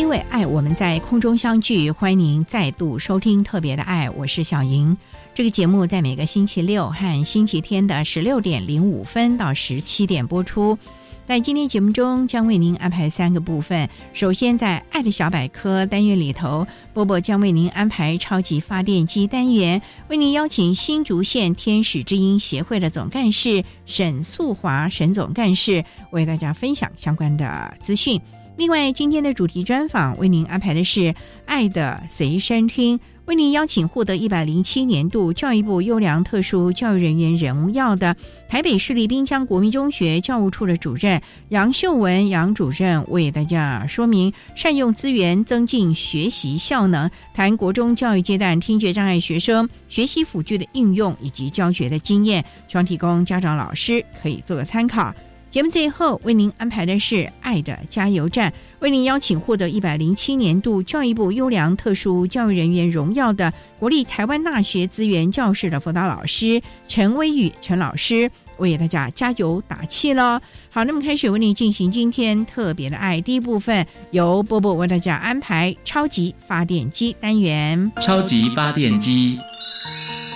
因为爱，我们在空中相聚，欢迎您再度收听特别的爱，我是小莹。这个节目在每个星期六和星期天的十六点零五分到十七点播出。在今天节目中，将为您安排三个部分。首先，在“爱的小百科”单元里头，波波将为您安排超级发电机单元，为您邀请新竹县天使之音协会的总干事沈素华沈总干事，为大家分享相关的资讯。另外，今天的主题专访为您安排的是《爱的随身听》，为您邀请获得一百零七年度教育部优良特殊教育人员荣耀的台北市立滨江国民中学教务处的主任杨秀文杨主任，为大家说明善用资源增进学习效能，谈国中教育阶段听觉障碍学生学习辅具的应用以及教学的经验，希望提供家长老师可以做个参考。节目最后为您安排的是《爱的加油站》，为您邀请获得一百零七年度教育部优良特殊教育人员荣耀的国立台湾大学资源教室的辅导老师陈威宇陈老师，为大家加油打气喽！好，那么开始为您进行今天特别的爱第一部分，由波波为大家安排超级发电机单元。超级发电机，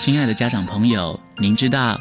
亲爱的家长朋友，您知道？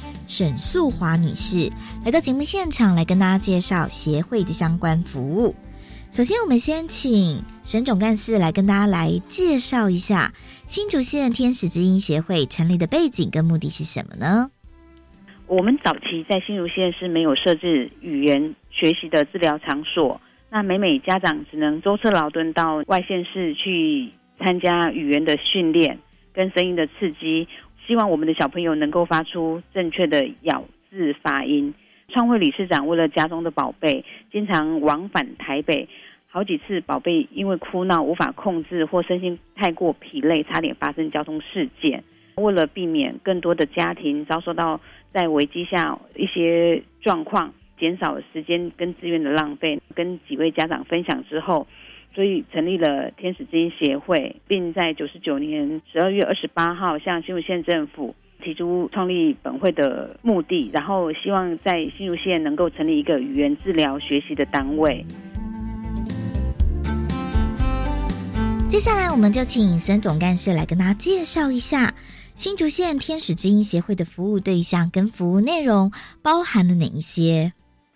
沈素华女士来到节目现场，来跟大家介绍协会的相关服务。首先，我们先请沈总干事来跟大家来介绍一下新竹县天使之音协会成立的背景跟目的是什么呢？我们早期在新竹县是没有设置语言学习的治疗场所，那每每家长只能舟车劳顿到外县市去参加语言的训练跟声音的刺激。希望我们的小朋友能够发出正确的咬字发音。创会理事长为了家中的宝贝，经常往返台北，好几次宝贝因为哭闹无法控制或身心太过疲累，差点发生交通事件。为了避免更多的家庭遭受到在危机下一些状况，减少时间跟资源的浪费，跟几位家长分享之后。所以成立了天使之音协会，并在九十九年十二月二十八号向新竹县政府提出创立本会的目的，然后希望在新竹县能够成立一个语言治疗学习的单位。接下来，我们就请沈总干事来跟大家介绍一下新竹县天使之音协会的服务对象跟服务内容包含了哪一些。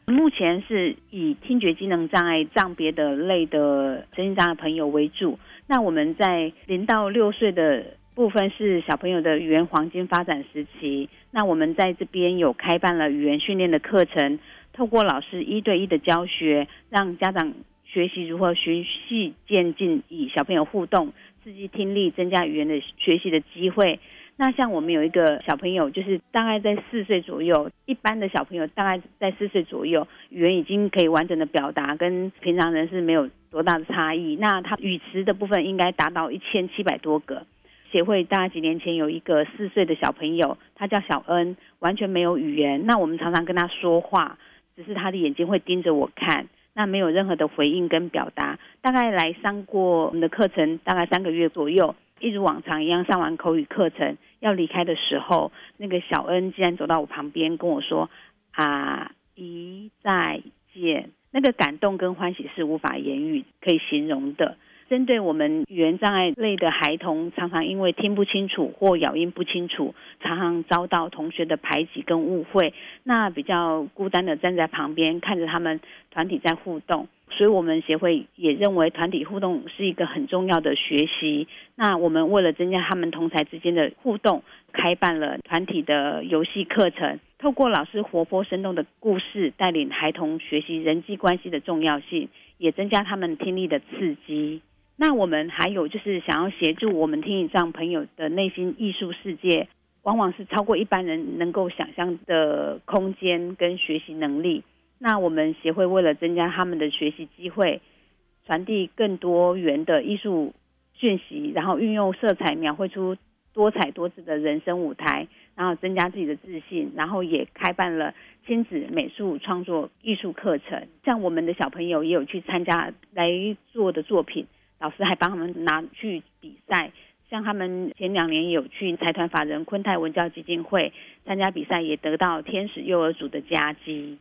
目前是以听觉机能障碍障别的类的身心障碍朋友为主。那我们在零到六岁的部分是小朋友的语言黄金发展时期。那我们在这边有开办了语言训练的课程，透过老师一对一的教学，让家长学习如何循序渐进，以小朋友互动，刺激听力，增加语言的学习的机会。那像我们有一个小朋友，就是大概在四岁左右，一般的小朋友大概在四岁左右，语言已经可以完整的表达，跟平常人是没有。多大的差异。那他语词的部分应该达到一千七百多个。协会大概几年前有一个四岁的小朋友，他叫小恩，完全没有语言。那我们常常跟他说话，只是他的眼睛会盯着我看，那没有任何的回应跟表达。大概来上过我们的课程，大概三个月左右，一如往常一样上完口语课程，要离开的时候，那个小恩竟然走到我旁边跟我说：“阿姨再见。”那个感动跟欢喜是无法言语可以形容的。针对我们语言障碍类的孩童，常常因为听不清楚或咬音不清楚，常常遭到同学的排挤跟误会，那比较孤单的站在旁边看着他们团体在互动。所以，我们协会也认为团体互动是一个很重要的学习。那我们为了增加他们同才之间的互动，开办了团体的游戏课程，透过老师活泼生动的故事，带领孩童学习人际关系的重要性，也增加他们听力的刺激。那我们还有就是想要协助我们听语障朋友的内心艺术世界，往往是超过一般人能够想象的空间跟学习能力。那我们协会为了增加他们的学习机会，传递更多元的艺术讯息，然后运用色彩描绘出多彩多姿的人生舞台，然后增加自己的自信，然后也开办了亲子美术创作艺术课程。像我们的小朋友也有去参加来做的作品。老师还帮他们拿去比赛，像他们前两年有去财团法人昆泰文教基金会参加比赛，也得到天使幼儿组的佳绩。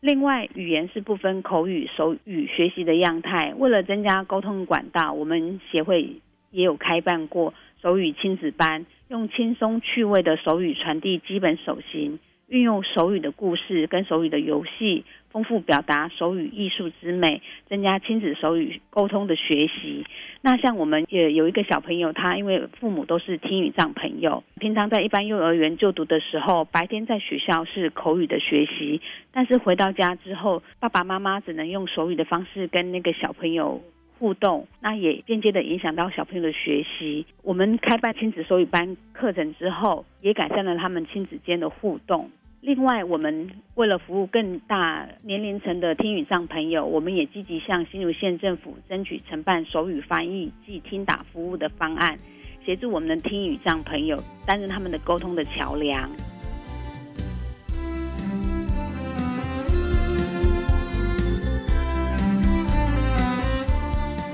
另外，语言是不分口语、手语学习的样态。为了增加沟通管道，我们协会也有开办过手语亲子班，用轻松趣味的手语传递基本手型。运用手语的故事跟手语的游戏，丰富表达手语艺术之美，增加亲子手语沟通的学习。那像我们也有一个小朋友，他因为父母都是听语障朋友，平常在一般幼儿园就读的时候，白天在学校是口语的学习，但是回到家之后，爸爸妈妈只能用手语的方式跟那个小朋友互动，那也间接的影响到小朋友的学习。我们开办亲子手语班课程之后，也改善了他们亲子间的互动。另外，我们为了服务更大年龄层的听语障朋友，我们也积极向新竹县政府争取承办手语翻译及听打服务的方案，协助我们的听语障朋友担任他们的沟通的桥梁。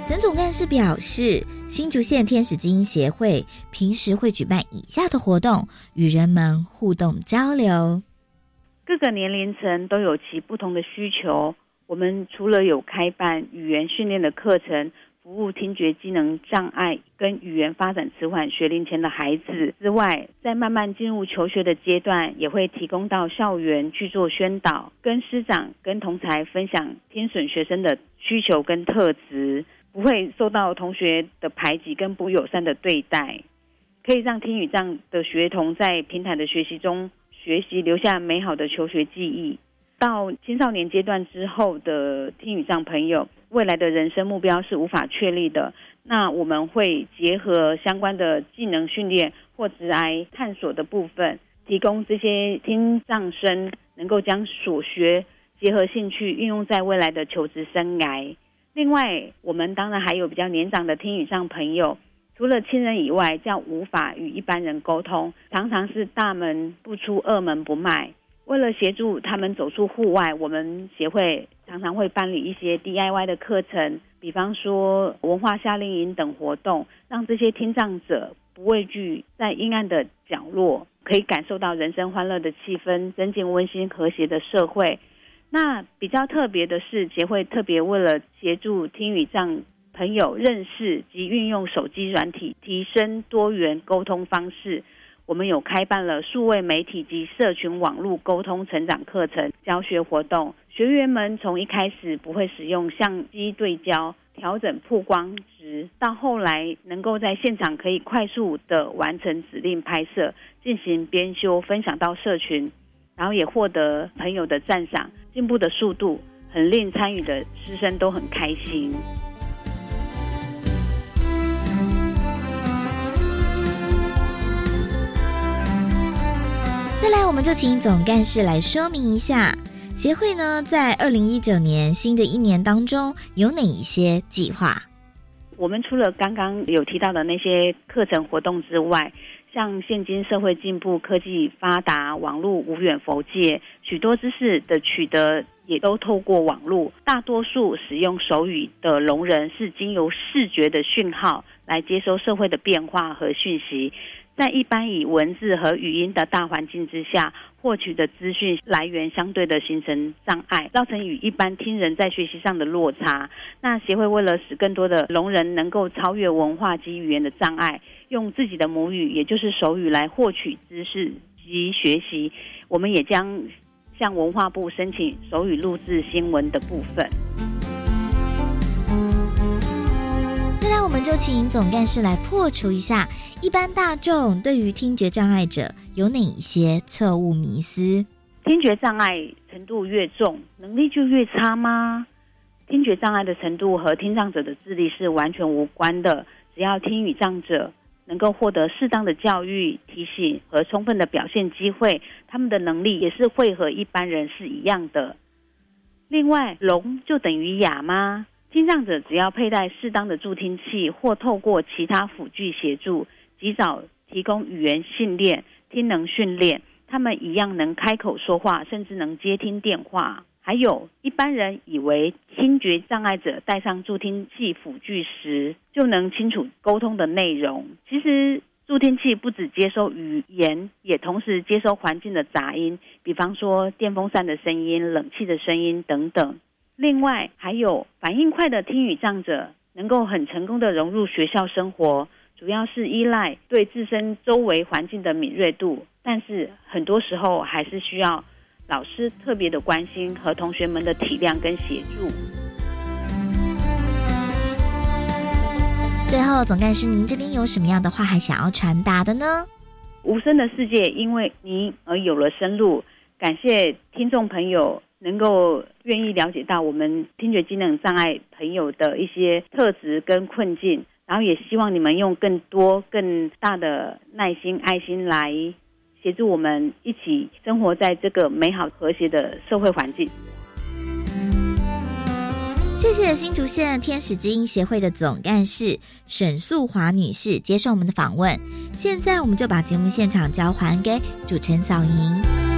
沈总干事表示，新竹县天使基因协会平时会举办以下的活动，与人们互动交流。各个年龄层都有其不同的需求。我们除了有开办语言训练的课程，服务听觉机能障碍跟语言发展迟缓学龄前的孩子之外，在慢慢进入求学的阶段，也会提供到校园去做宣导，跟师长、跟同才分享听损学生的需求跟特质，不会受到同学的排挤跟不友善的对待，可以让听语障的学童在平坦的学习中。学习留下美好的求学记忆。到青少年阶段之后的听语障朋友，未来的人生目标是无法确立的。那我们会结合相关的技能训练或职癌探索的部分，提供这些听障生能够将所学结合兴趣运用在未来的求职生涯。另外，我们当然还有比较年长的听语障朋友。除了亲人以外，较无法与一般人沟通，常常是大门不出，二门不迈。为了协助他们走出户外，我们协会常常会办理一些 DIY 的课程，比方说文化夏令营等活动，让这些听障者不畏惧在阴暗的角落，可以感受到人生欢乐的气氛，增进温馨和谐的社会。那比较特别的是，协会特别为了协助听语障。朋友认识及运用手机软体，提升多元沟通方式。我们有开办了数位媒体及社群网络沟通成长课程教学活动。学员们从一开始不会使用相机对焦、调整曝光值，到后来能够在现场可以快速的完成指令拍摄，进行编修分享到社群，然后也获得朋友的赞赏，进步的速度很令参与的师生都很开心。再来，我们就请总干事来说明一下，协会呢在二零一九年新的一年当中有哪一些计划？我们除了刚刚有提到的那些课程活动之外，像现今社会进步、科技发达、网络无远佛界，许多知识的取得也都透过网络。大多数使用手语的聋人是经由视觉的讯号来接收社会的变化和讯息。在一般以文字和语音的大环境之下，获取的资讯来源相对的形成障碍，造成与一般听人在学习上的落差。那协会为了使更多的聋人能够超越文化及语言的障碍，用自己的母语，也就是手语来获取知识及学习，我们也将向文化部申请手语录制新闻的部分。们就请总干事来破除一下一般大众对于听觉障碍者有哪一些错误迷思。听觉障碍程度越重，能力就越差吗？听觉障碍的程度和听障者的智力是完全无关的。只要听语障者能够获得适当的教育、提醒和充分的表现机会，他们的能力也是会和一般人是一样的。另外，聋就等于哑吗？听障者只要佩戴适当的助听器，或透过其他辅具协助，及早提供语言训练、听能训练，他们一样能开口说话，甚至能接听电话。还有一般人以为听觉障碍者戴上助听器辅具时就能清楚沟通的内容，其实助听器不只接收语言，也同时接收环境的杂音，比方说电风扇的声音、冷气的声音等等。另外，还有反应快的听语障者能够很成功的融入学校生活，主要是依赖对自身周围环境的敏锐度，但是很多时候还是需要老师特别的关心和同学们的体谅跟协助。最后，总干事，您这边有什么样的话还想要传达的呢？无声的世界因为您而有了声路，感谢听众朋友。能够愿意了解到我们听觉机能障碍朋友的一些特质跟困境，然后也希望你们用更多更大的耐心、爱心来协助我们一起生活在这个美好和谐的社会环境。谢谢新竹县天使之音协会的总干事沈素华女士接受我们的访问。现在我们就把节目现场交还给主持人小莹。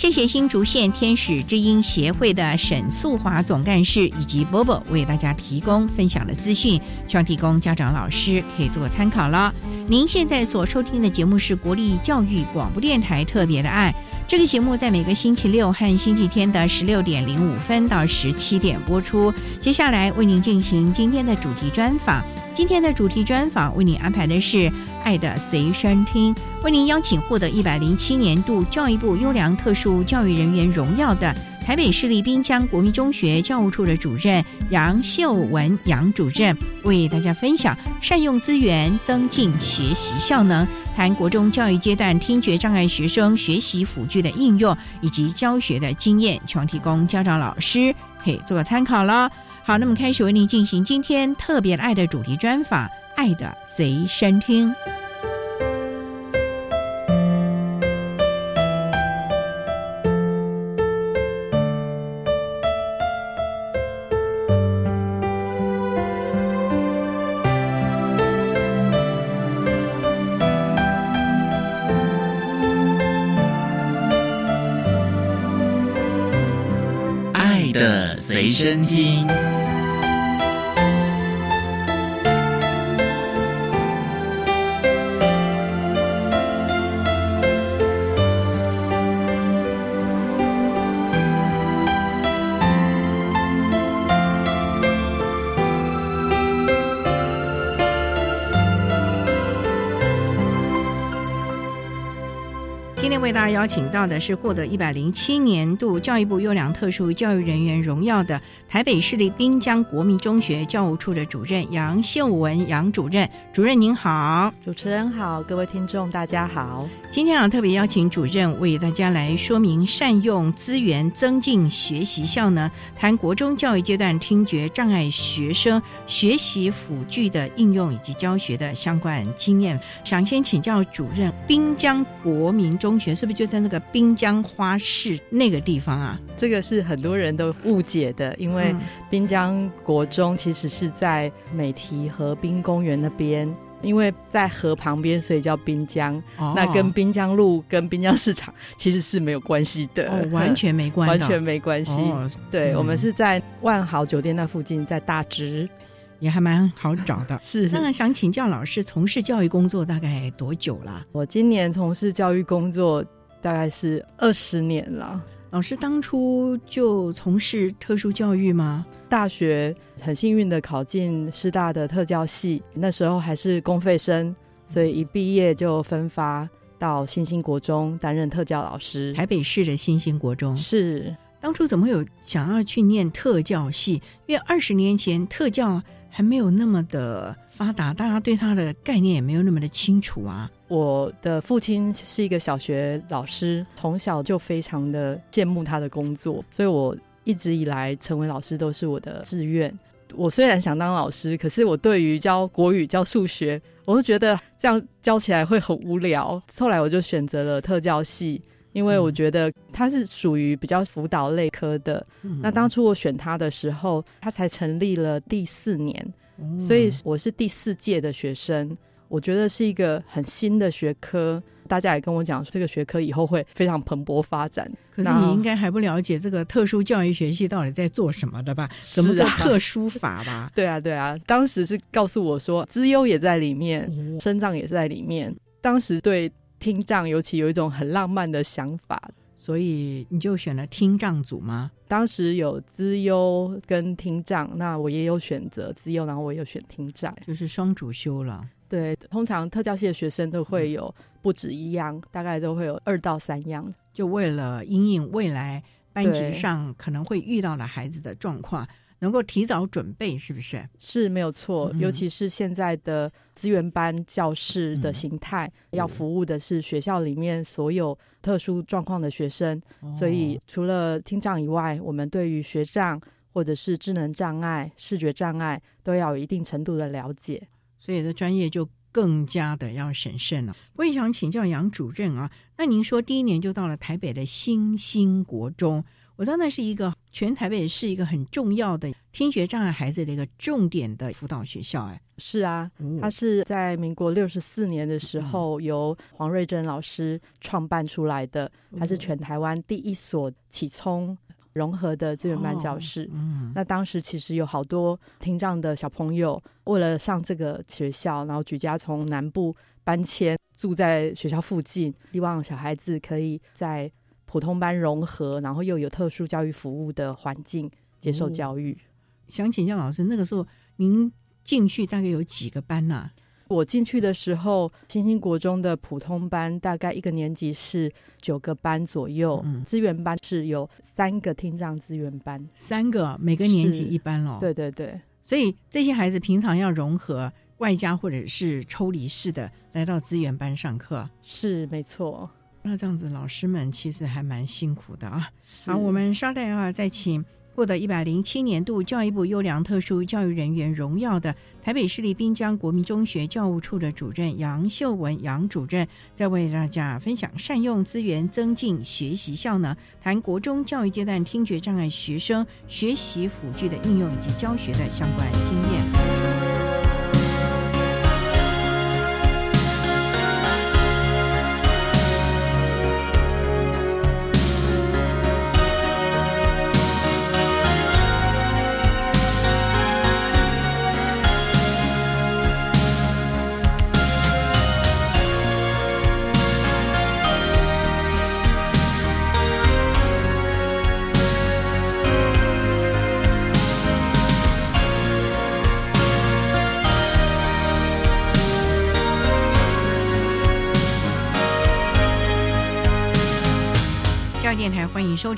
谢谢新竹县天使之音协会的沈素华总干事以及波波为大家提供分享的资讯，希望提供家长老师可以做参考了。您现在所收听的节目是国立教育广播电台特别的爱，这个节目在每个星期六和星期天的十六点零五分到十七点播出。接下来为您进行今天的主题专访。今天的主题专访为您安排的是《爱的随身听》，为您邀请获得一百零七年度教育部优良特殊教育人员荣耀的台北市立滨江国民中学教务处的主任杨秀文杨主任，为大家分享善用资源增进学习效能，谈国中教育阶段听觉障碍学生学习辅具的应用以及教学的经验，希望提供家长老师可以做个参考了。好，那么开始为您进行今天特别爱的主题专访，《爱的随身听》。爱的随身听。邀请到的是获得一百零七年度教育部优良特殊教育人员荣耀的台北市立滨江国民中学教务处的主任杨秀文杨主任。主任您好，主持人好，各位听众大家好。今天啊，特别邀请主任为大家来说明善用资源增进学习效能，谈国中教育阶段听觉障碍学生学习辅具的应用以及教学的相关经验。想先请教主任，滨江国民中。中学是不是就在那个滨江花市那个地方啊？这个是很多人都误解的，因为滨江国中其实是在美堤河滨公园那边，因为在河旁边，所以叫滨江。那跟滨江路、跟滨江市场其实是没有关系的，哦完全没关，完全没关系。对，我们是在万豪酒店那附近，在大直。也还蛮好找的，是。那想请教老师，从事教育工作大概多久了？我今年从事教育工作大概是二十年了。老师当初就从事特殊教育吗？大学很幸运的考进师大的特教系，那时候还是公费生，所以一毕业就分发到新兴国中担任特教老师。台北市的新兴国中是。当初怎么有想要去念特教系？因为二十年前特教。还没有那么的发达，大家对它的概念也没有那么的清楚啊。我的父亲是一个小学老师，从小就非常的羡慕他的工作，所以我一直以来成为老师都是我的志愿。我虽然想当老师，可是我对于教国语、教数学，我都觉得这样教起来会很无聊。后来我就选择了特教系。因为我觉得他是属于比较辅导类科的，那当初我选他的时候，他才成立了第四年，所以我是第四届的学生。我觉得是一个很新的学科，大家也跟我讲，这个学科以后会非常蓬勃发展。可是你应该还不了解这个特殊教育学系到底在做什么的吧？什么叫特殊法吧？对啊，对啊，当时是告诉我说，资优也在里面，生障也在里面。当时对。听障尤其有一种很浪漫的想法，所以你就选了听障组吗？当时有资优跟听障，那我也有选择资优，然后我有选听障，就是双主修了。对，通常特教系的学生都会有不止一样，大概都会有二到三样，就为了因应未来班级上可能会遇到的孩子的状况。能够提早准备，是不是？是没有错，尤其是现在的资源班教室的形态，要服务的是学校里面所有特殊状况的学生，所以除了听障以外，我们对于学障或者是智能障碍、视觉障碍都要有一定程度的了解，所以的专业就更加的要审慎了。我也想请教杨主任啊，那您说第一年就到了台北的新兴国中。我知道那是一个全台北是一个很重要的听觉障碍孩子的一个重点的辅导学校，哎，是啊，它是在民国六十四年的时候由黄瑞珍老师创办出来的，它是全台湾第一所启聪融合的资源班教室。嗯，那当时其实有好多听障的小朋友为了上这个学校，然后举家从南部搬迁住在学校附近，希望小孩子可以在。普通班融合，然后又有特殊教育服务的环境接受教育。想请教老师，那个时候您进去大概有几个班呢？我进去的时候，新兴国中的普通班大概一个年级是九个班左右，嗯资源班是有三个听障资源班，三个每个年级一班咯。对对对，所以这些孩子平常要融合外加或者是抽离式的来到资源班上课，是没错。那这样子，老师们其实还蛮辛苦的啊。好，我们稍待啊，再请获得一百零七年度教育部优良特殊教育人员荣耀的台北市立滨江国民中学教务处的主任杨秀文杨主任，在为大家分享善用资源增进学习效能，谈国中教育阶段听觉障碍学生学习辅具的应用以及教学的相关经验。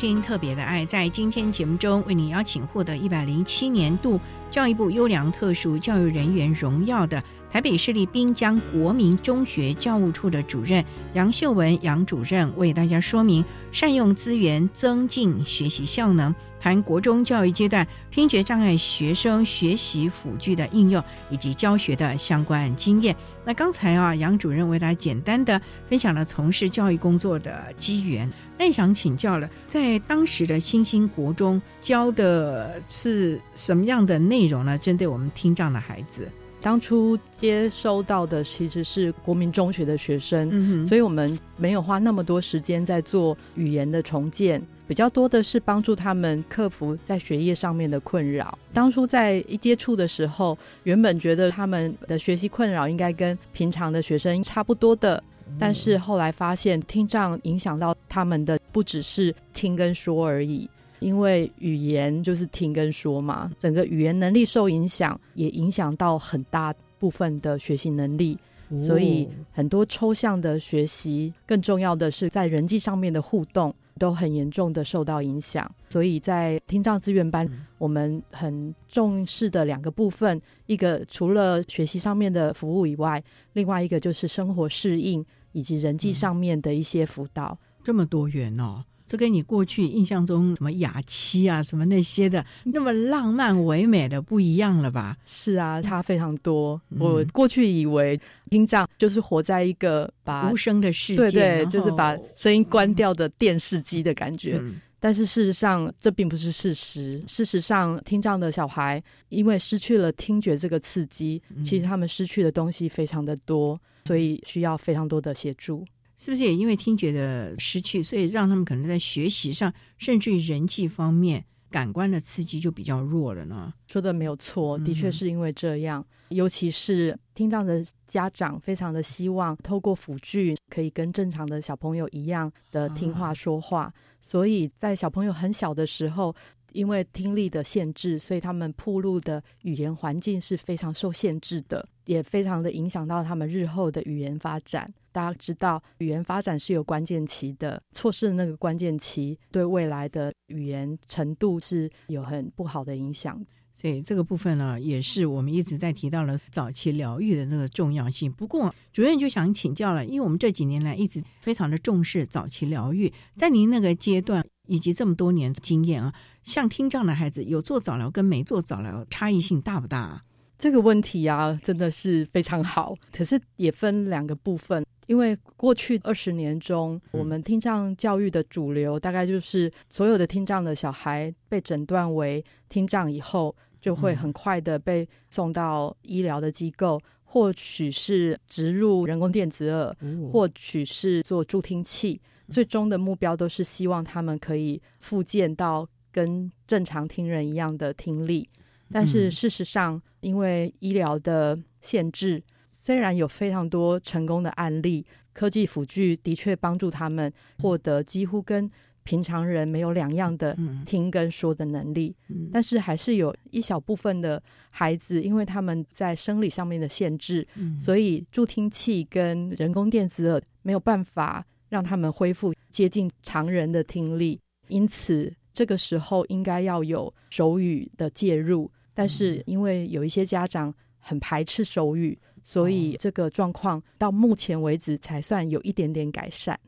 听《特别的爱》。在今天节目中，为您邀请获得一百零七年度教育部优良特殊教育人员荣耀的台北市立滨江国民中学教务处的主任杨秀文杨主任，为大家说明善用资源，增进学习效能。谈国中教育阶段听觉障碍学生学习辅具的应用以及教学的相关经验。那刚才啊，杨主任为大家简单的分享了从事教育工作的机缘。那也想请教了，在当时的新兴国中教的是什么样的内容呢？针对我们听障的孩子，当初接收到的其实是国民中学的学生，嗯所以我们没有花那么多时间在做语言的重建。比较多的是帮助他们克服在学业上面的困扰。当初在一接触的时候，原本觉得他们的学习困扰应该跟平常的学生差不多的，但是后来发现听障影响到他们的不只是听跟说而已，因为语言就是听跟说嘛，整个语言能力受影响，也影响到很大部分的学习能力。所以很多抽象的学习，更重要的是在人际上面的互动，都很严重的受到影响。所以在听障资源班，我们很重视的两个部分，一个除了学习上面的服务以外，另外一个就是生活适应以及人际上面的一些辅导。这么多元哦。这跟你过去印象中什么雅妻啊、什么那些的那么浪漫唯美的不一样了吧？是啊，差非常多。嗯我过去以为听障就是活在一个把无声的世界，对对，就是把声音关掉的电视机的感觉。嗯但是事实上，这并不是事实。事实上，听障的小孩因为失去了听觉这个刺激，嗯其实他们失去的东西非常的多，所以需要非常多的协助。是不是也因为听觉的失去，所以让他们可能在学习上，甚至于人际方面，感官的刺激就比较弱了呢？说的没有错，嗯的确是因为这样。尤其是听障的家长，非常的希望透过辅具可以跟正常的小朋友一样的听话说话，所以在小朋友很小的时候。因为听力的限制，所以他们铺路的语言环境是非常受限制的，也非常的影响到他们日后的语言发展。大家知道，语言发展是有关键期的，错失了那个关键期，对未来的语言程度是有很不好的影响。所以这个部分呢，也是我们一直在提到了早期疗愈的那个重要性。不过，主任就想请教了，因为我们这几年来一直非常的重视早期疗愈，在您那个阶段以及这么多年经验啊，像听障的孩子有做早疗跟没做早疗差异性大不大啊？这个问题啊，真的是非常好，可是也分两个部分。因为过去二十年中，我们听障教育的主流大概就是所有的听障的小孩被诊断为听障以后，就会很快的被送到医疗的机构，或许是植入人工电子耳，或许是做助听器，最终的目标都是希望他们可以复健到跟正常听人一样的听力。但是事实上，因为医疗的限制，虽然有非常多成功的案例，科技辅具的确帮助他们获得几乎跟平常人没有两样的嗯。听跟说的能力，嗯。但是还是有一小部分的孩子，因为他们在生理上面的限制，嗯。所以助听器跟人工电子耳没有办法让他们恢复接近常人的听力，因此这个时候应该要有手语的介入。但是因为有一些家长很排斥手语，所以这个状况到目前为止才算有一点点改善。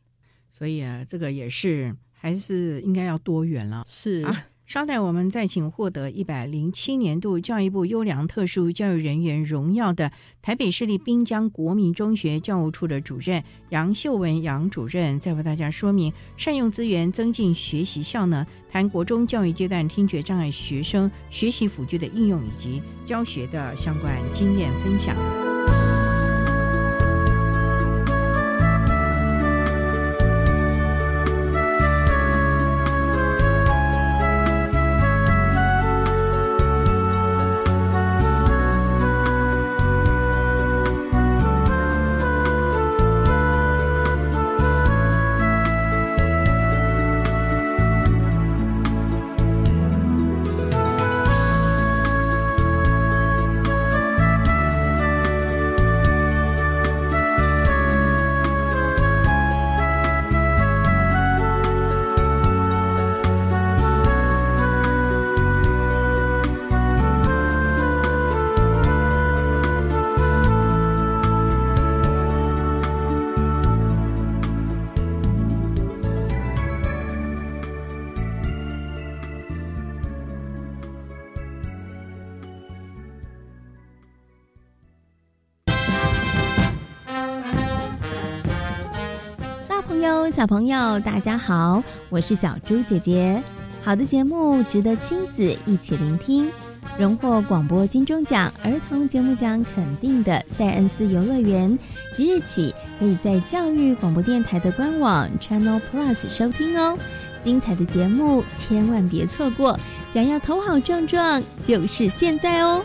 所以啊，这个也是还是应该要多元了。是啊稍待，我们再请获得一百零七年度教育部优良特殊教育人员荣耀的台北市立滨江国民中学教务处的主任杨秀文杨主任，再为大家说明善用资源增进学习效能，谈国中教育阶段听觉障碍学生学习辅具的应用以及教学的相关经验分享。小朋友，大家好，我是小猪姐姐。好的节目值得亲子一起聆听。荣获广播金钟奖儿童节目奖肯定的塞恩斯游乐园，即日起可以在教育广播电台的官网 Channel Plus 收听哦。精彩的节目千万别错过，想要头好壮壮就是现在哦。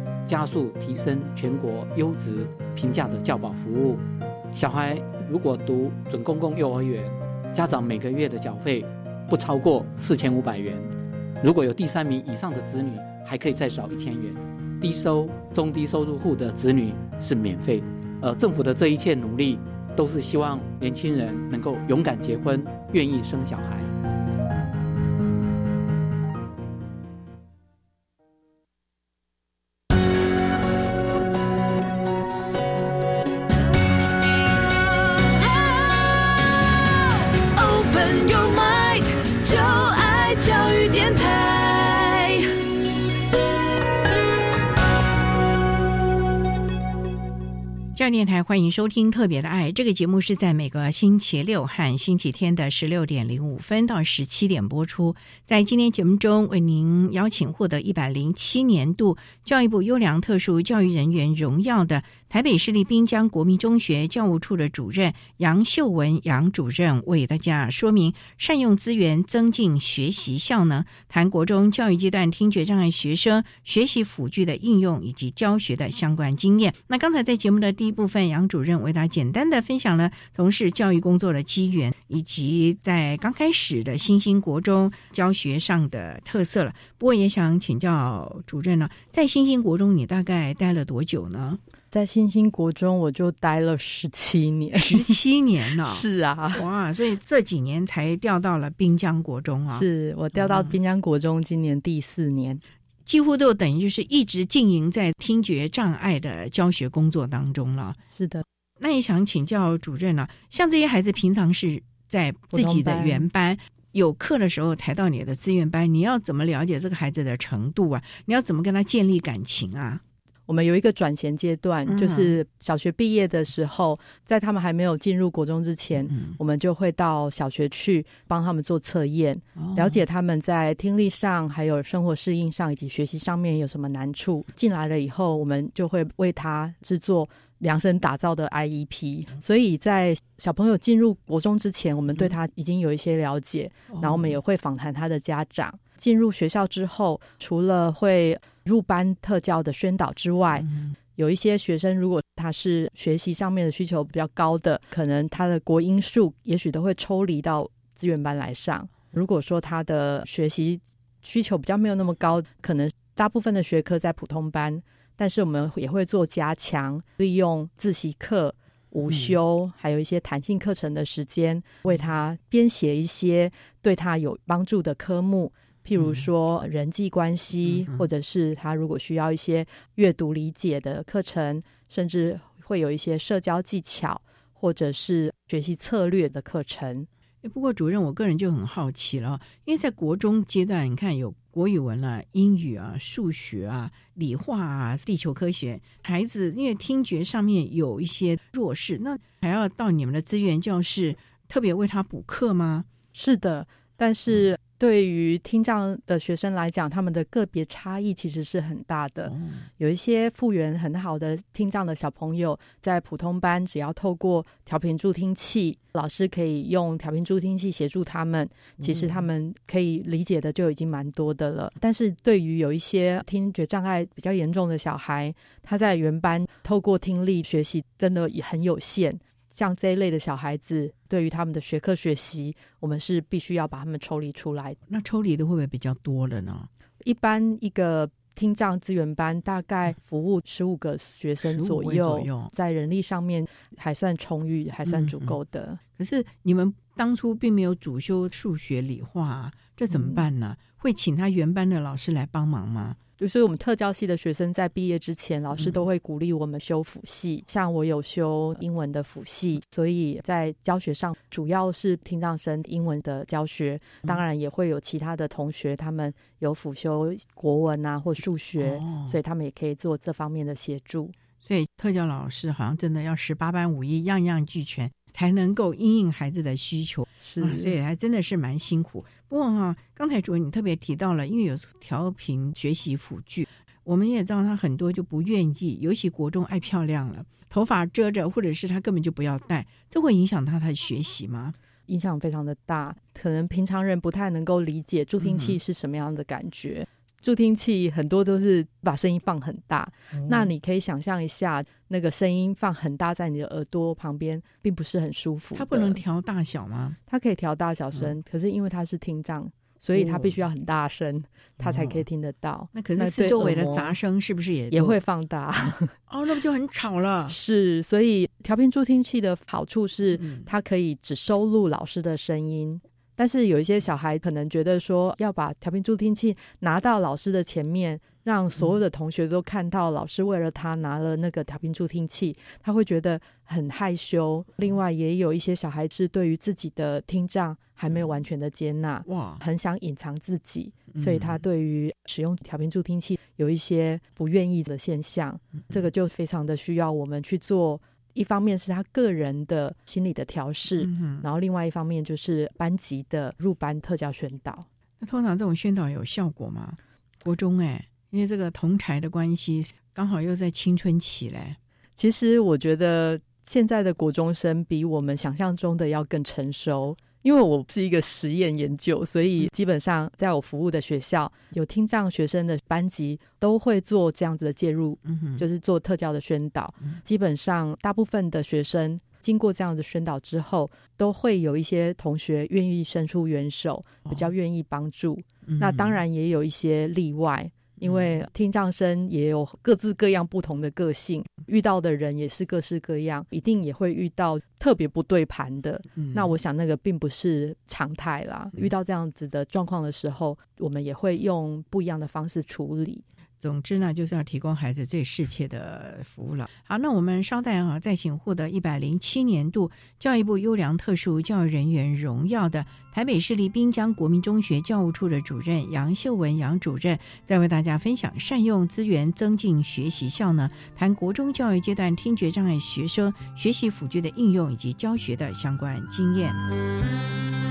加速提升全国优质平价的教保服务。小孩如果读准公共幼儿园，家长每个月的缴费不超过四千五百元。如果有第三名以上的子女，还可以再少一千元。低收、中低收入户的子女是免费。而政府的这一切努力，都是希望年轻人能够勇敢结婚，愿意生小孩。教电台欢迎收听《特别的爱》这个节目，是在每个星期六和星期天的十六点零五分到十七点播出。在今天节目中，为您邀请获得一百零七年度教育部优良特殊教育人员荣耀的台北市立滨江国民中学教务处的主任杨秀文杨主任，为大家说明善用资源增进学习效能，谈国中教育阶段听觉障碍学生学习辅具的应用以及教学的相关经验。那刚才在节目的第一部分，杨主任为大家简单的分享了从事教育工作的机缘，以及在刚开始的新兴国中教学上的特色了。不过也想请教主任呢，在新兴国中你大概待了多久呢？在新兴国中我就待了十七年，十七年呢？是啊，哇！所以这几年才调到了滨江国中啊。是我调到滨江国中，今年第四年。几乎都等于就是一直经营在听觉障碍的教学工作当中了。是的，那也想请教主任了。像这些孩子平常是在自己的原班，有课的时候才到你的自愿班，你要怎么了解这个孩子的程度啊？你要怎么跟他建立感情啊？我们有一个转衔阶段，就是小学毕业的时候，在他们还没有进入国中之前，我们就会到小学去帮他们做测验，了解他们在听力上、还有生活适应上以及学习上面有什么难处。进来了以后，我们就会为他制作量身打造的 IEP。所以在小朋友进入国中之前，我们对他已经有一些了解，然后我们也会访谈他的家长。进入学校之后，除了会入班特教的宣导之外，有一些学生如果他是学习上面的需求比较高的，可能他的国音数也许都会抽离到资源班来上。如果说他的学习需求比较没有那么高，可能大部分的学科在普通班，但是我们也会做加强，利用自习课、午休，还有一些弹性课程的时间，为他编写一些对他有帮助的科目。譬如说人际关系，或者是他如果需要一些阅读理解的课程，甚至会有一些社交技巧，或者是学习策略的课程。不过主任，我个人就很好奇了，因为在国中阶段，你看有国语文啊、英语啊、数学啊、理化啊、地球科学，孩子因为听觉上面有一些弱势，那还要到你们的资源教室特别为他补课吗？是的，但是。对于听障的学生来讲，他们的个别差异其实是很大的。有一些复原很好的听障的小朋友，在普通班只要透过调频助听器，老师可以用调频助听器协助他们，其实他们可以理解的就已经蛮多的了。但是对于有一些听觉障碍比较严重的小孩，他在原班透过听力学习，真的也很有限。像这一类的小孩子，对于他们的学科学习，我们是必须要把他们抽离出来。那抽离的会不会比较多了呢？一般一个听障资源班大概服务十五个学生左右，在人力上面还算充裕，还算足够的。可是你们当初并没有主修数学、理化，这怎么办呢？会请他原班的老师来帮忙吗？所以，我们特教系的学生在毕业之前，老师都会鼓励我们修辅系。像我有修英文的辅系，所以在教学上主要是听障生英文的教学。当然，也会有其他的同学，他们有辅修国文啊或数学，所以他们也可以做这方面的协助。所以，特教老师好像真的要十八般武艺，样样俱全。才能够应应孩子的需求，是，所以还真的是蛮辛苦。不过哈，刚才主任你特别提到了，因为有调频学习辅具，我们也知道他很多就不愿意，尤其国中爱漂亮了，头发遮着，或者是他根本就不要戴，这会影响他的学习吗？影响非常的大，可能平常人不太能够理解助听器是什么样的感觉。助听器很多都是把声音放很大，那你可以想象一下，那个声音放很大在你的耳朵旁边，并不是很舒服。它不能调大小吗？它可以调大小声，可是因为它是听障，所以它必须要很大声，它才可以听得到。那可是四周围的杂声是不是也也会放大？哦，那不就很吵了？是，所以调频助听器的好处是，它可以只收录老师的声音。但是有一些小孩可能觉得说要把调频助听器拿到老师的前面，让所有的同学都看到老师为了他拿了那个调频助听器，他会觉得很害羞。另外，也有一些小孩子对于自己的听障还没有完全的接纳，哇，很想隐藏自己，所以他对于使用调频助听器有一些不愿意的现象。这个就非常的需要我们去做。一方面是他个人的心理的调试，然后另外一方面就是班级的入班特教宣导。那通常这种宣导有效果吗？国中哎，因为这个同才的关系刚好又在青春期嘞。其实我觉得现在的国中生比我们想象中的要更成熟。因为我是一个实验研究，所以基本上在我服务的学校，有听障学生的班级都会做这样子的介入，嗯就是做特教的宣导。基本上大部分的学生经过这样的宣导之后，都会有一些同学愿意伸出援手，比较愿意帮助。那当然也有一些例外。因为听障生也有各自各样不同的个性，遇到的人也是各式各样，一定也会遇到特别不对盘的。那我想那个并不是常态啦。遇到这样子的状况的时候，我们也会用不一样的方式处理。总之呢，就是要提供孩子最适切的服务了。好，那我们稍待啊，再请获得一百零七年度教育部优良特殊教育人员荣耀的台北市立滨江国民中学教务处的主任杨秀文杨主任，再为大家分享善用资源增进学习效能，谈国中教育阶段听觉障碍学生学习辅具的应用以及教学的相关经验。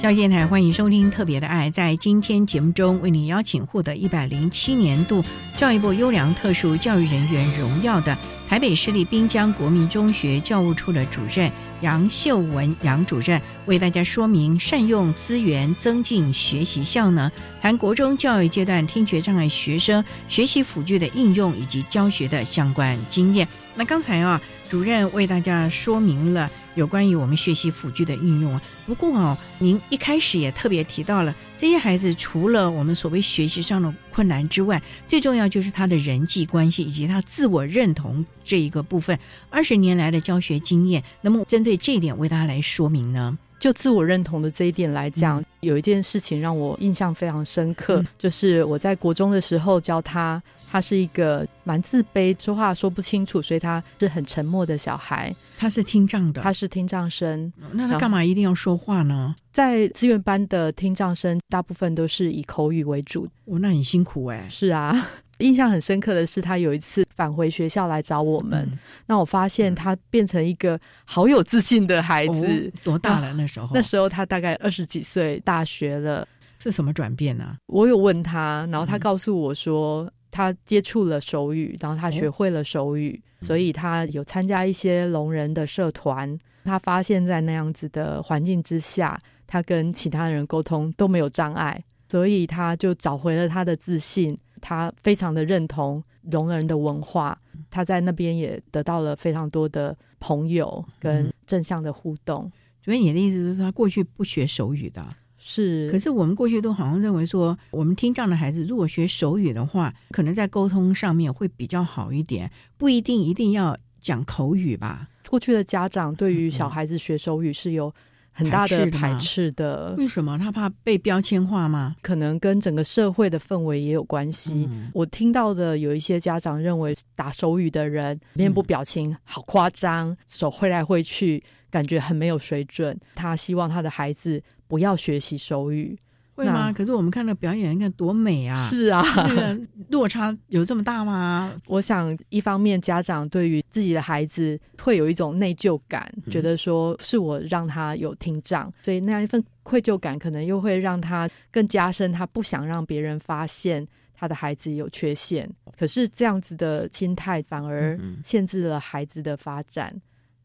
教育电台欢迎收听《特别的爱》。在今天节目中，为你邀请获得一百零七年度教育部优良特殊教育人员荣耀的台北市立滨江国民中学教务处的主任杨秀文杨主任，为大家说明善用资源增进学习效能，谈国中教育阶段听觉障碍学生学习辅具的应用以及教学的相关经验。那刚才啊，主任为大家说明了。有关于我们学习辅具的运用啊，不过哦，您一开始也特别提到了，这些孩子除了我们所谓学习上的困难之外，最重要就是他的人际关系以及他自我认同这一个部分。二十年来的教学经验，那么针对这一点为大家来说明呢？就自我认同的这一点来讲，有一件事情让我印象非常深刻，就是我在国中的时候教他。他是一个蛮自卑，说话说不清楚，所以他是很沉默的小孩。他是听障的，他是听障生。那他干嘛一定要说话呢？在资源班的听障生，大部分都是以口语为主。哦，那很辛苦哎。是啊，印象很深刻的是，他有一次返回学校来找我们，那我发现他变成一个好有自信的孩子。多大了那时候？那时候他大概二十几岁，大学了。是什么转变呢？我有问他，然后他告诉我说。他接触了手语，然后他学会了手语，所以他有参加一些聋人的社团。他发现，在那样子的环境之下，他跟其他人沟通都没有障碍，所以他就找回了他的自信。他非常的认同聋人的文化，他在那边也得到了非常多的朋友跟正向的互动。所以你的意思是，他过去不学手语的？是，可是我们过去都好像认为说，我们听障的孩子如果学手语的话，可能在沟通上面会比较好一点，不一定一定要讲口语吧。过去的家长对于小孩子学手语是有很大的排斥的，为什么？他怕被标签化吗？可能跟整个社会的氛围也有关系。我听到的有一些家长认为打手语的人面部表情好夸张，手挥来挥去，感觉很没有水准。他希望他的孩子。不要学习手语，会吗？可是我们看到表演，你看多美啊！是啊，那个落差有这么大吗？我想，一方面家长对于自己的孩子会有一种内疚感，觉得说是我让他有听障，所以那样一份愧疚感，可能又会让他更加深，他不想让别人发现他的孩子有缺陷。可是这样子的心态，反而限制了孩子的发展。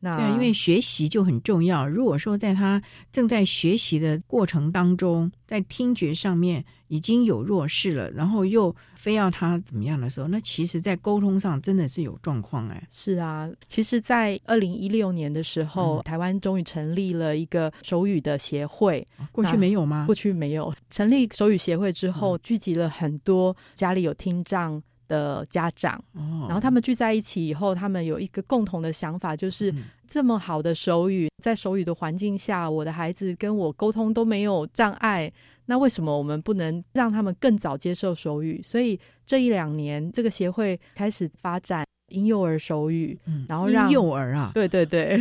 对，因为学习就很重要。如果说在他正在学习的过程当中，在听觉上面已经有弱势了，然后又非要他怎么样的时候，那其实，在沟通上真的是有状况哎。是啊，其实，在二零一六年的时候，台湾终于成立了一个手语的协会。过去没有吗？过去没有。成立手语协会之后，聚集了很多家里有听障。的家长，然后他们聚在一起以后，他们有一个共同的想法，就是这么好的手语，在手语的环境下，我的孩子跟我沟通都没有障碍，那为什么我们不能让他们更早接受手语？所以这一两年，这个协会开始发展。婴幼儿手语，然后让幼儿啊，对对对，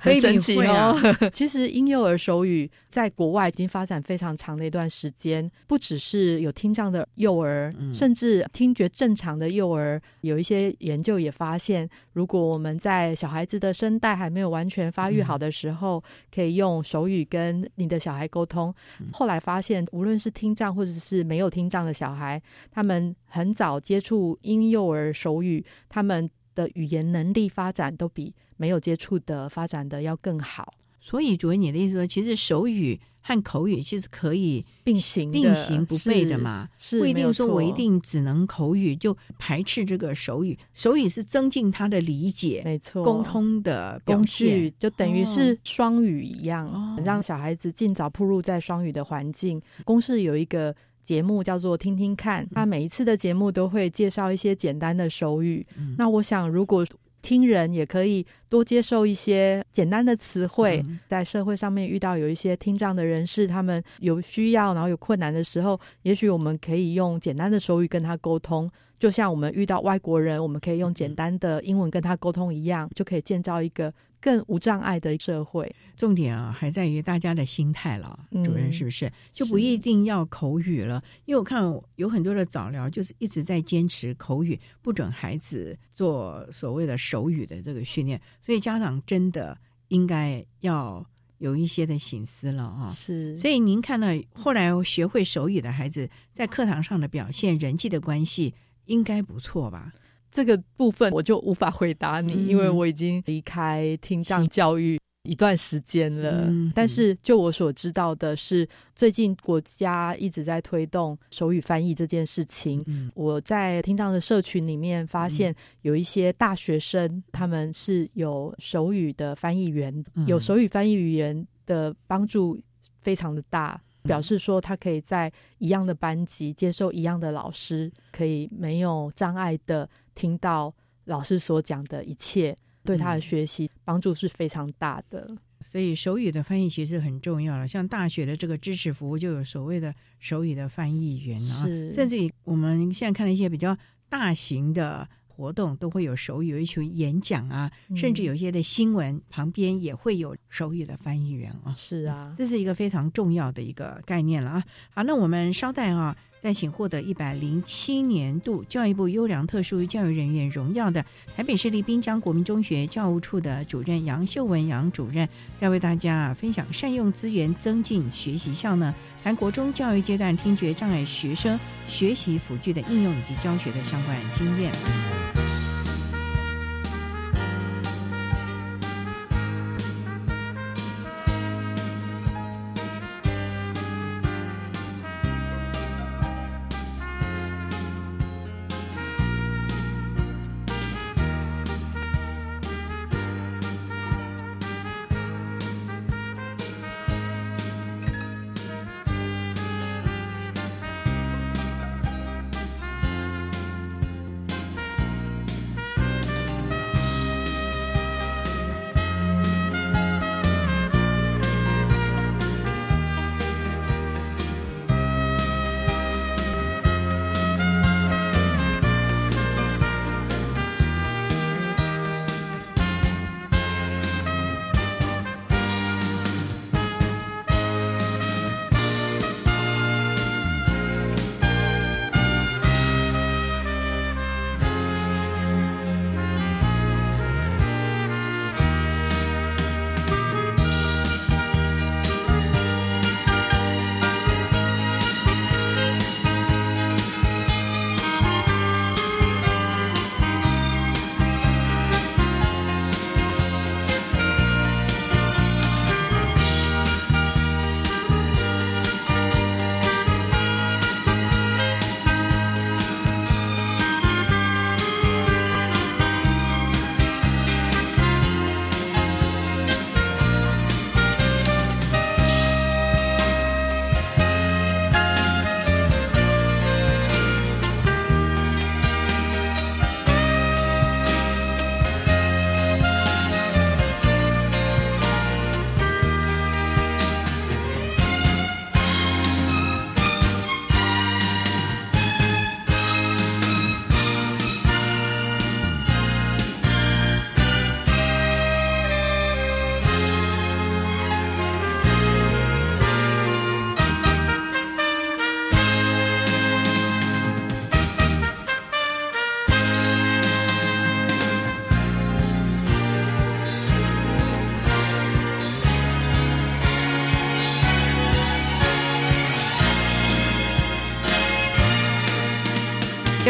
很神奇哦。其实婴幼儿手语在国外已经发展非常长的一段时间，不只是有听障的幼儿，甚至听觉正常的幼儿，有一些研究也发现，如果我们在小孩子的声带还没有完全发育好的时候，可以用手语跟你的小孩沟通。后来发现，无论是听障或者是没有听障的小孩，他们很早接触婴幼儿手语，他们。的语言能力发展都比没有接触的发展的要更好，所以主任，你的意思说，其实手语和口语其实可以并行并行不悖的嘛？是不一定说我一定只能口语就排斥这个手语，手语是增进他的理解，没错，沟通的工具就等于是双语一样，让小孩子尽早步入在双语的环境。公式有一个。节目叫做听听看，那每一次的节目都会介绍一些简单的手语。那我想，如果听人也可以多接受一些简单的词汇，在社会上面遇到有一些听障的人士，他们有需要，然后有困难的时候，也许我们可以用简单的手语跟他沟通。就像我们遇到外国人，我们可以用简单的英文跟他沟通一样，就可以建造一个更无障碍的社会。重点啊，还在于大家的心态了，主任是不是？就不一定要口语了，因为我看有很多的早疗就是一直在坚持口语，不准孩子做所谓的手语的这个训练，所以家长真的应该要。有一些的醒思了啊。是，所以您看到后来学会手语的孩子在课堂上的表现，人际的关系应该不错吧？这个部分我就无法回答你，嗯因为我已经离开听障教育一段时间了。嗯但是就我所知道的是，最近国家一直在推动手语翻译这件事情。嗯我在听障的社群里面发现，有一些大学生他们是有手语的翻译员，嗯有手语翻译语言的帮助非常的大。嗯表示说，他可以在一样的班级接受一样的老师，可以没有障碍的听到老师所讲的一切，对他的学习帮助是非常大的。所以手语的翻译其实很重要了。像大学的这个支持服务，就有所谓的手语的翻译员啊，甚至于我们现在看了一些比较大型的。活动都会有手语，有一群演讲啊，嗯甚至有一些的新闻旁边也会有手语的翻译员啊。是啊，这是一个非常重要的一个概念了啊。好，那我们稍待啊，再请获得一百零七年度教育部优良特殊教育人员荣耀的台北市立滨江国民中学教务处的主任杨秀文杨主任，再为大家分享善用资源增进学习效能，谈国中教育阶段听觉障碍学生学习辅具的应用以及教学的相关经验。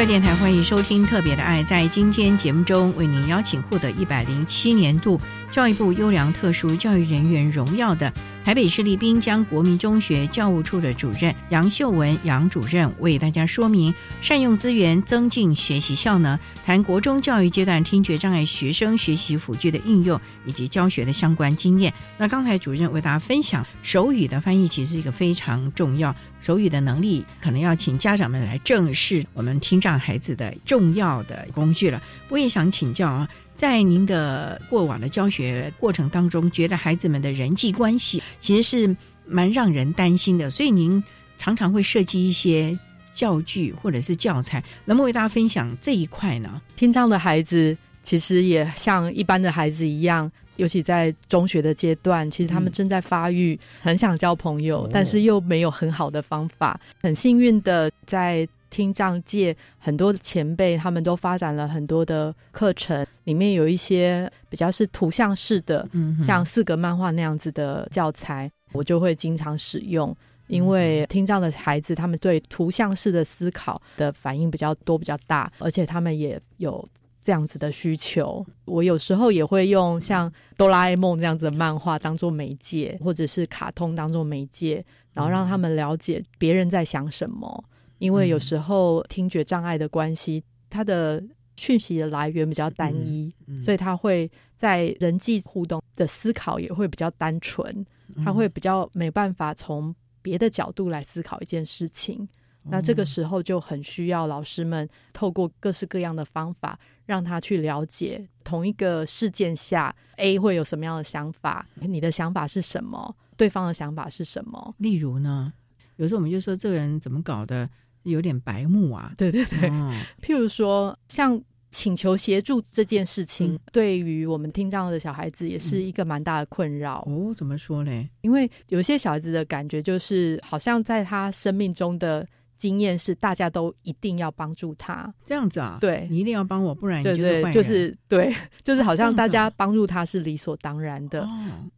教电台欢迎收听《特别的爱》。在今天节目中，为您邀请获得一百零七年度教育部优良特殊教育人员荣耀的台北市立滨江国民中学教务处的主任杨秀文杨主任，为大家说明善用资源增进学习效能，谈国中教育阶段听觉障碍学生学习辅具的应用以及教学的相关经验。那刚才主任为大家分享手语的翻译，其实是一个非常重要。手语的能力，可能要请家长们来正视我们听障孩子的重要的工具了。我也想请教啊，在您的过往的教学过程当中，觉得孩子们的人际关系其实是蛮让人担心的，所以您常常会设计一些教具或者是教材，能不能为大家分享这一块呢？听障的孩子其实也像一般的孩子一样。尤其在中学的阶段，其实他们正在发育，很想交朋友，但是又没有很好的方法。很幸运的，在听障界很多前辈他们都发展了很多的课程，里面有一些比较是图像式的，像四格漫画那样子的教材，我就会经常使用。因为听障的孩子，他们对图像式的思考的反应比较多、比较大，而且他们也有这样子的需求。我有时候也会用像哆啦 A 梦这样子的漫画当做媒介，或者是卡通当做媒介，然后让他们了解别人在想什么。因为有时候听觉障碍的关系，他的讯息的来源比较单一，所以他会在人际互动的思考也会比较单纯，他会比较没办法从别的角度来思考一件事情。那这个时候就很需要老师们透过各式各样的方法，让他去了解同一个事件下 A 会有什么样的想法，你的想法是什么，对方的想法是什么。例如呢，有时候我们就说这个人怎么搞的有点白目啊，对对对，哦譬如说像。请求协助这件事情，对于我们听障的小孩子也是一个蛮大的困扰。哦，怎么说呢？因为有些小孩子的感觉就是，好像在他生命中的经验是，大家都一定要帮助他。这样子啊？对，你一定要帮我，不然你就是。就是对，就是 好像大家帮助他是理所当然的。哦，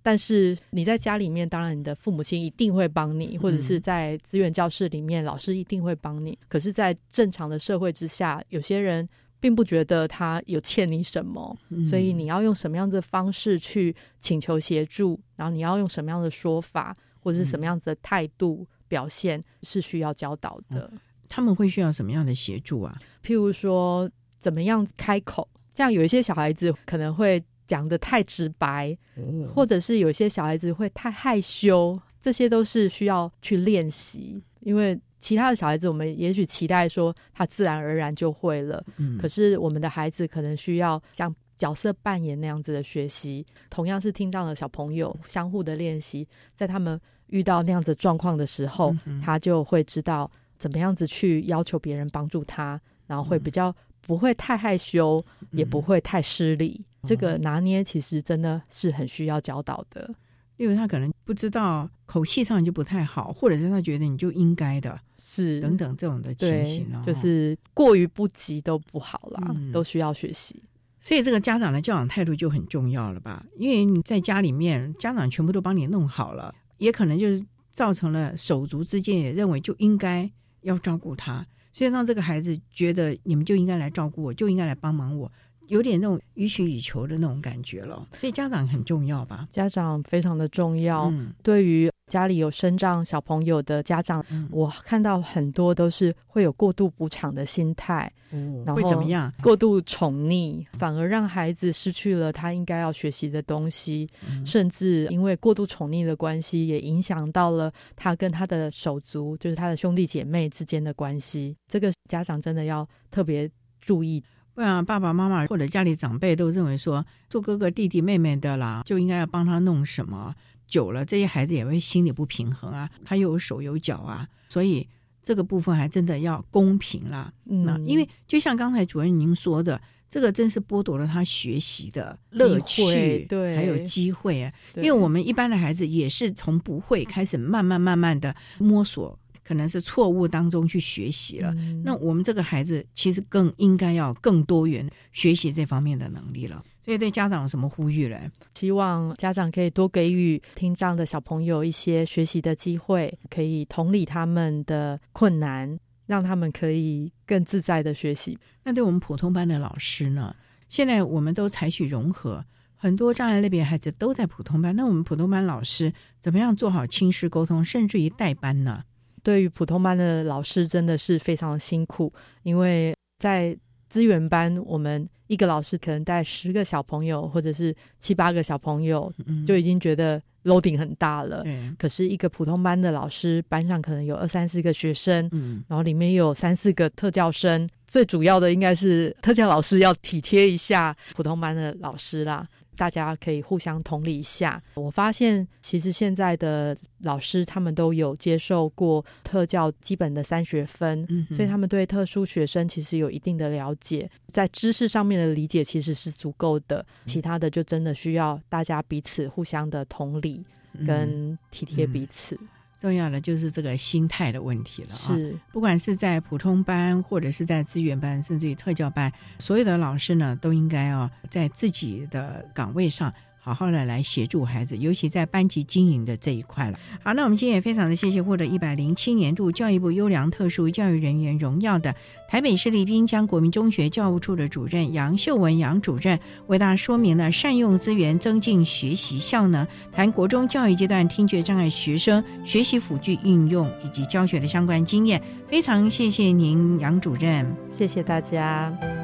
但是你在家里面，当然你的父母亲一定会帮你，或者是在资源教室里面，老师一定会帮你。可是，在正常的社会之下，有些人并不觉得他有欠你什么，嗯所以你要用什么样的方式去请求协助，然后你要用什么样的说法，或者是什么样子的态度表现，是需要教导的。他们会需要什么样的协助啊？譬如说，怎么样开口，这样有一些小孩子可能会讲的太直白，哦或者是有些小孩子会太害羞，这些都是需要去练习。因为其他的小孩子，我们也许期待说他自然而然就会了，嗯可是我们的孩子可能需要像角色扮演那样子的学习，同样是听到了小朋友相互的练习，在他们遇到那样子状况的时候，嗯他就会知道怎么样子去要求别人帮助他，然后会嗯。比较不会太害羞，也不会太失礼。这哦个拿捏其实真的是很需要教导的。因为他可能不知道口气上就不太好，或者是他觉得你就应该的，是。等等这种的情形哦，就是过于不及都不好啦，嗯。都需要学习。所以这个家长的教养态度就很重要了吧？因为你在家里面，家长全部都帮你弄好了，也可能就是造成了手足之间也认为就应该要照顾他，所以让这个孩子觉得你们就应该来照顾我，就应该来帮忙我，有点那种予取予求的那种感觉了。所以家长很重要吧？家长非常的重要，嗯对于家里有生障小朋友的家长，嗯我看到很多都是会有过度补偿的心态，哦然后会怎么样？过度宠溺，反而让孩子失去了他应该要学习的东西，嗯甚至因为过度宠溺的关系，也影响到了他跟他的手足，就是他的兄弟姐妹之间的关系。这个家长真的要特别注意。不然爸爸妈妈或者家里长辈都认为说，做哥哥弟弟妹妹的啦，就应该要帮他弄什么。久了，这些孩子也会心理不平衡啊，他又有手有脚啊，所以这个部分还真的要公平啦。嗯那嗯，因为就像刚才主任您说的，这个真是剥夺了他学习的乐趣，对还有机会啊。因为我们一般的孩子也是从不会开始，慢慢慢慢的摸索，可能是错误当中去学习了。嗯那我们这个孩子其实更应该要更多元学习这方面的能力了。所以对家长有什么呼吁嘞？希望家长可以多给予听障的小朋友一些学习的机会，可以同理他们的困难，让他们可以更自在的学习。那对我们普通班的老师呢？现在我们都采取融合，很多障碍类别孩子都在普通班。那我们普通班老师怎么样做好亲师沟通，甚至于带班呢？对于普通班的老师真的是非常的辛苦，因为在资源班，我们一个老师可能带十个小朋友，或者是七八个小朋友，嗯，就已经觉得 loading 很大了。对，可是，一个普通班的老师，班上可能有二三十个学生，嗯然后里面又有三四个特教生，最主要的应该是特教老师要体贴一下普通班的老师啦，大家可以互相同理一下。我发现其实现在的老师他们都有接受过特教基本的三学分，嗯所以他们对特殊学生其实有一定的了解，在知识上面的理解其实是足够的，其他的就真的需要大家彼此互相的同理嗯跟体贴彼此。重要的就是这个心态的问题了啊。是，不管是在普通班，或者是在资源班，甚至于特教班，所有的老师呢，都应该啊，在自己的岗位上。好好的来协助孩子，尤其在班级经营的这一块了。好，那我们今天也非常的谢谢获得一百零七年度教育部优良特殊教育人员荣耀的台北市立滨江国民中学教务处的主任杨秀文杨主任，为大家说明了善用资源增进学习效能，谈国中教育阶段听觉障碍学生学习辅具应用以及教学的相关经验。非常谢谢您，杨主任，谢谢大家。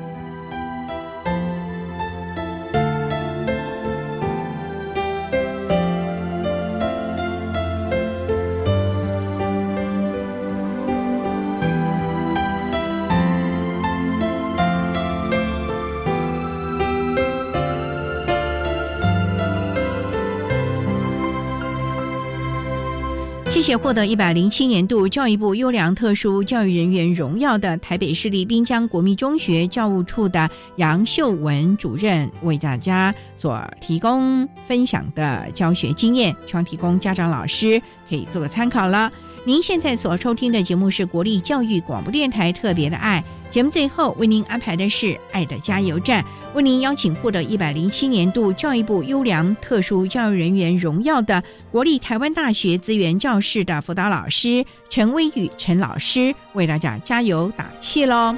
谢谢获得一百零七年度教育部优良特殊教育人员荣耀的台北市立滨江国民中学教务处的杨秀文主任为大家所提供分享的教学经验，希望提供家长老师可以做个参考了。您现在所收听的节目是国立教育广播电台特别的爱。节目最后为您安排的是“爱的加油站”，为您邀请获得一百零七年度教育部优良特殊教育人员荣耀的国立台湾大学资源教室的辅导老师陈威宇陈老师，为大家加油打气喽！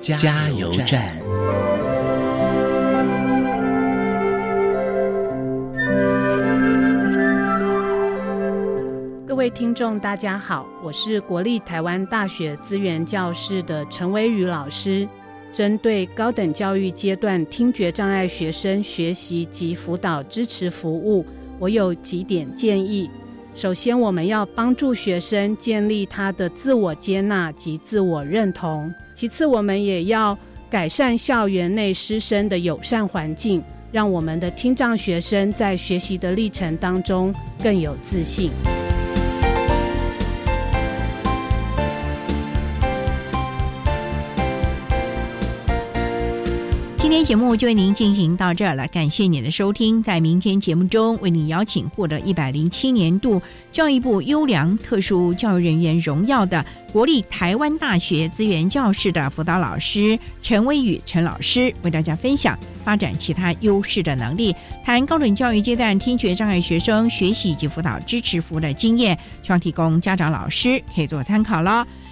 加油站。各位听众，大家好，我是国立台湾大学资源教室的陈威宇老师。针对高等教育阶段听觉障碍学生学习及辅导支持服务，我有几点建议。首先，我们要帮助学生建立他的自我接纳及自我认同。其次，我们也要改善校园内师生的友善环境，让我们的听障学生在学习的历程当中更有自信。天节目就为您进行到这儿了，感谢您的收听。在明天节目中，为您邀请获得一百零七年度教育部优良特殊教育人员荣耀的国立台湾大学资源教室的辅导老师陈威宇陈老师，为大家分享发展其他优势的能力，谈高等教育阶段听觉障碍学生学习及辅导支持服务的经验，希望提供家长老师可以做参考了。